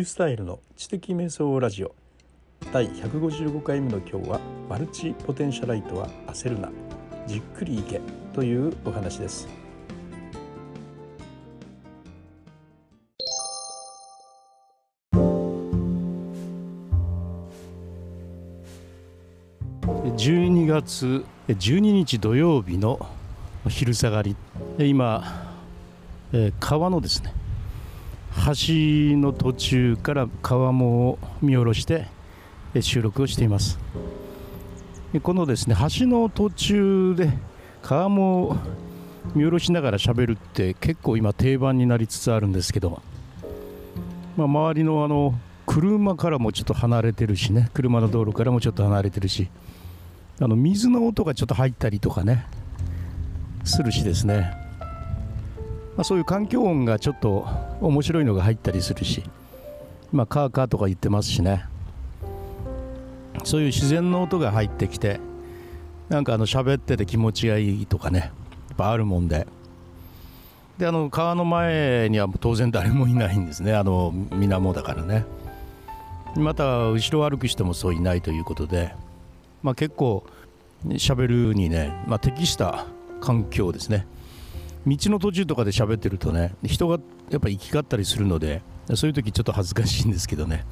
ュースタイルの知的瞑想ラジオ。第155回目の今日はマルチポテンシャライトは焦るなじっくりいけというお話です。12月12日土曜日の昼下がり。今川のですね橋の途中から川面を見下ろして収録をしています。このですね橋の途中で川面を見下ろしながら喋るって結構今定番になりつつあるんですけど、まあ、周りのあの車からもちょっと離れてるしね車の道路からもちょっと離れてるしあの水の音がちょっと入ったりとかねするしですね、まあ、そういう環境音がちょっと面白いのが入ったりするし、まあ、カーカーとか言ってますしね。そういう自然の音が入ってきてなんかあの喋ってて気持ちがいいとかねやっぱあるもんで。であの川の前には当然誰もいないんですね。あの水面だからね。また後ろ歩く人もそういないということで、まあ、結構喋るにね、まあ、適した環境ですね。道の途中とかで喋ってるとね人がやっぱ行き交ったりするのでそういう時ちょっと恥ずかしいんですけどね。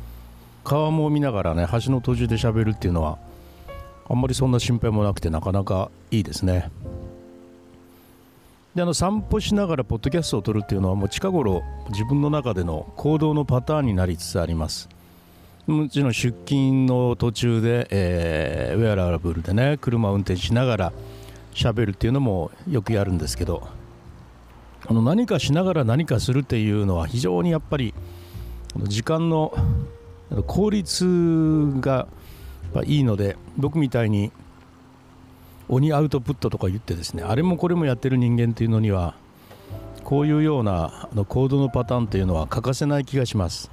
川も見ながらね橋の途中で喋るっていうのはあんまりそんな心配もなくてなかなかいいですね。であの散歩しながらポッドキャストを撮るっていうのはもう近頃自分の中での行動のパターンになりつつあります。もちろん出勤の途中で、えー、ウェアラブルでね車を運転しながら喋るっていうのもよくやるんですけどあの何かしながら何かするっていうのは非常にやっぱり時間の効率がいいので僕みたいに鬼アウトプットとか言ってですねあれもこれもやってる人間っていうのにはこういうようなあの行動のパターンというのは欠かせない気がします、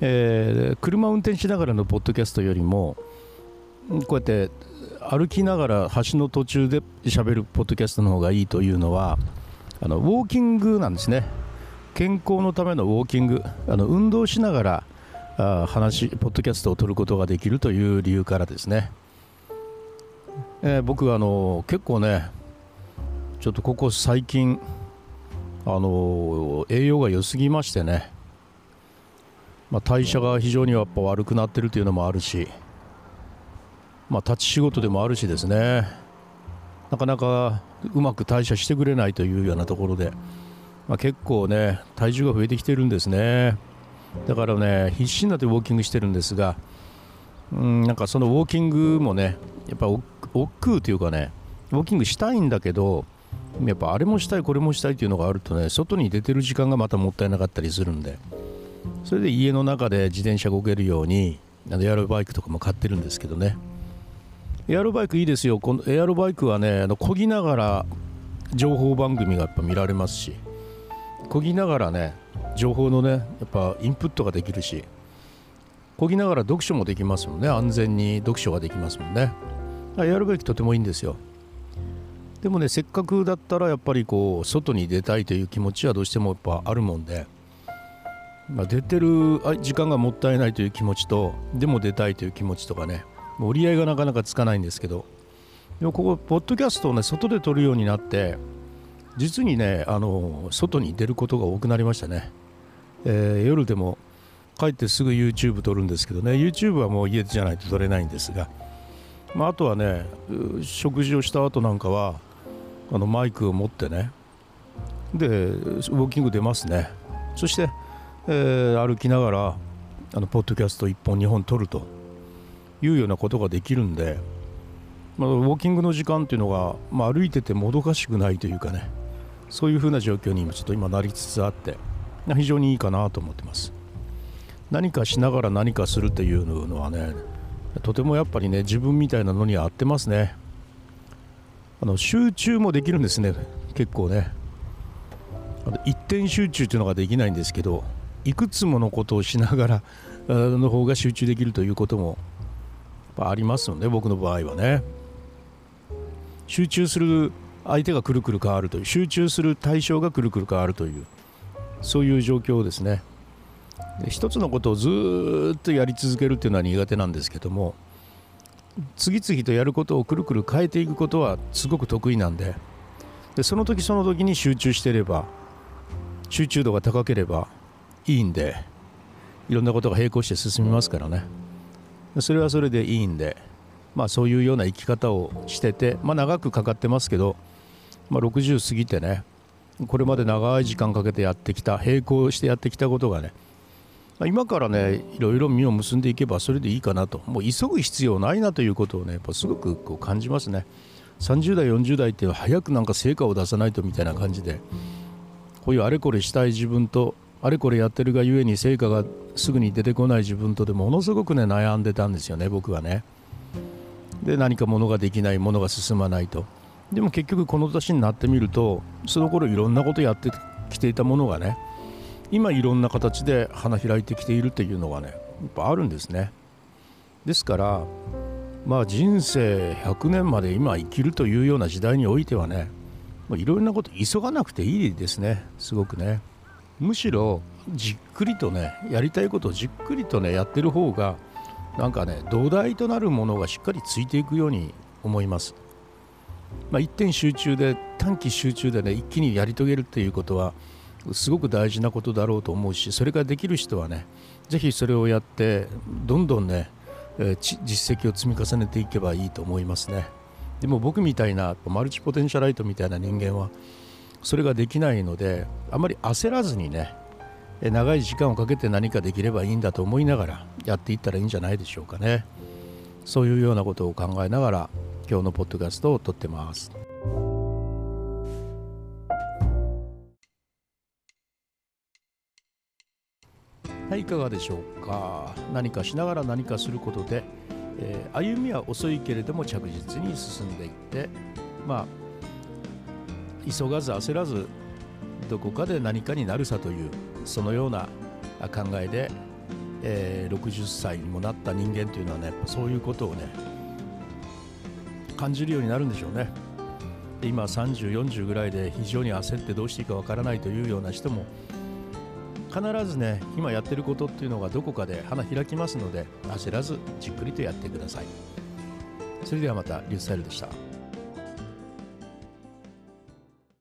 えー、車を運転しながらのポッドキャストよりもこうやって歩きながら橋の途中で喋るポッドキャストの方がいいというのはあのウォーキングなんですね。健康のためのウォーキング。あの運動しながらあ話ポッドキャストを撮ることができるという理由からですね、えー、僕はあの結構ねちょっとここ最近あの栄養が良すぎましてね、まあ、代謝が非常にやっぱ悪くなってるというのもあるし、まあ、立ち仕事でもあるしですね。なかなかうまく代謝してくれないというようなところで、まあ、結構ね体重が増えてきてるんですね。だからね必死になってウォーキングしてるんですがうんなんかそのウォーキングもねやっぱ億劫というかねウォーキングしたいんだけどやっぱあれもしたいこれもしたいというのがあるとね外に出てる時間がまたもったいなかったりするんでそれで家の中で自転車動けるようにエアロバイクとかも買ってるんですけどね。エアロバイクいいですよ。このエアロバイクはねあの漕ぎながら情報番組がやっぱ見られますし。漕ぎながらね情報のねやっぱインプットができるし。漕ぎながら読書もできますもんね。安全に読書ができますもんね。エアロバイクとてもいいんですよ。でもねせっかくだったらやっぱりこう外に出たいという気持ちはどうしてもやっぱあるもんで、まあ、出てる時間がもったいないという気持ちとでも出たいという気持ちとかね。折り合いがなかなかつかないんですけど。でもここポッドキャストをね外で撮るようになって実にねあの外に出ることが多くなりましたね、えー、夜でも帰ってすぐ YouTube 撮るんですけどね。YouTube はもう家じゃないと撮れないんですが、まあ、あとはね食事をした後なんかはあのマイクを持ってね。でウォーキング出ますね。そして、えー、歩きながらあのポッドキャスト1本2本撮ると。いうようなことができるんで、まあ、ウォーキングの時間っていうのが、まあ、歩いててもどかしくないというかねそういうふうな状況に今ちょっと今なりつつあって非常にいいかなと思ってます。何かしながら何かするっていうのはねとてもやっぱりね自分みたいなのには合ってますね。あの集中もできるんですね結構ね。あの一点集中っていうのができないんですけどいくつものことをしながらの方が集中できるということもありますよね僕の場合はね。集中する相手がくるくる変わるという集中する対象がくるくる変わるというそういう状況をですね。で一つのことをずっとやり続けるっていうのは苦手なんですけども次々とやることをくるくる変えていくことはすごく得意なんででその時その時に集中してれば集中度が高ければいいんでいろんなことが並行して進みますからね。それはそれでいいんでまあそういうような生き方をしててまあ長くかかってますけど、まあ、60過ぎてねこれまで長い時間かけてやってきた並行してやってきたことがねま今からねいろいろ実を結んでいけばそれでいいかなと。もう急ぐ必要ないなということをねやっぱすごくこう感じますね。30代40代って早くなんか成果を出さないとみたいな感じでこういうあれこれしたい自分とあれこれやってるがゆえに成果がすぐに出てこない自分とでものすごくね悩んでたんですよね僕はね。で何かものができないものが進まないと。でも結局この年になってみるとその頃いろんなことやってきていたものがね今いろんな形で花開いてきているというのがねやっぱあるんですね。ですからまあ人生100年まで今生きるというような時代においてはねいろんなこと急がなくていいですねすごくね。むしろじっくりとねやりたいことをじっくりとねやってる方がなんかね土台となるものがしっかりついていくように思います。まあ、一点集中で短期集中でね一気にやり遂げるっていうことはすごく大事なことだろうと思うしそれができる人はねぜひそれをやってどんどんね、えー、実績を積み重ねていけばいいと思いますね。でも僕みたいなマルチポテンシャライトみたいな人間はそれができないのであまり焦らずにね長い時間をかけて何かできればいいんだと思いながらやっていったらいいんじゃないでしょうかねそういうようなことを考えながら今日のポッドキャストを撮ってます。はい、いかがでしょうか。何かしながら何かすることで、えー、歩みは遅いけれども着実に進んでいって、まあ、急がず焦らず、どこかで何かになるさという、そのような考えで、えー、60歳にもなった人間というのはね、そういうことをね、感じるようになるんでしょうね。で今30、40ぐらいで非常に焦ってどうしていいかわからないというような人も必ずね今やってることっていうのがどこかで花開きますので焦らずじっくりとやってください。それではまたリュースタイルでした。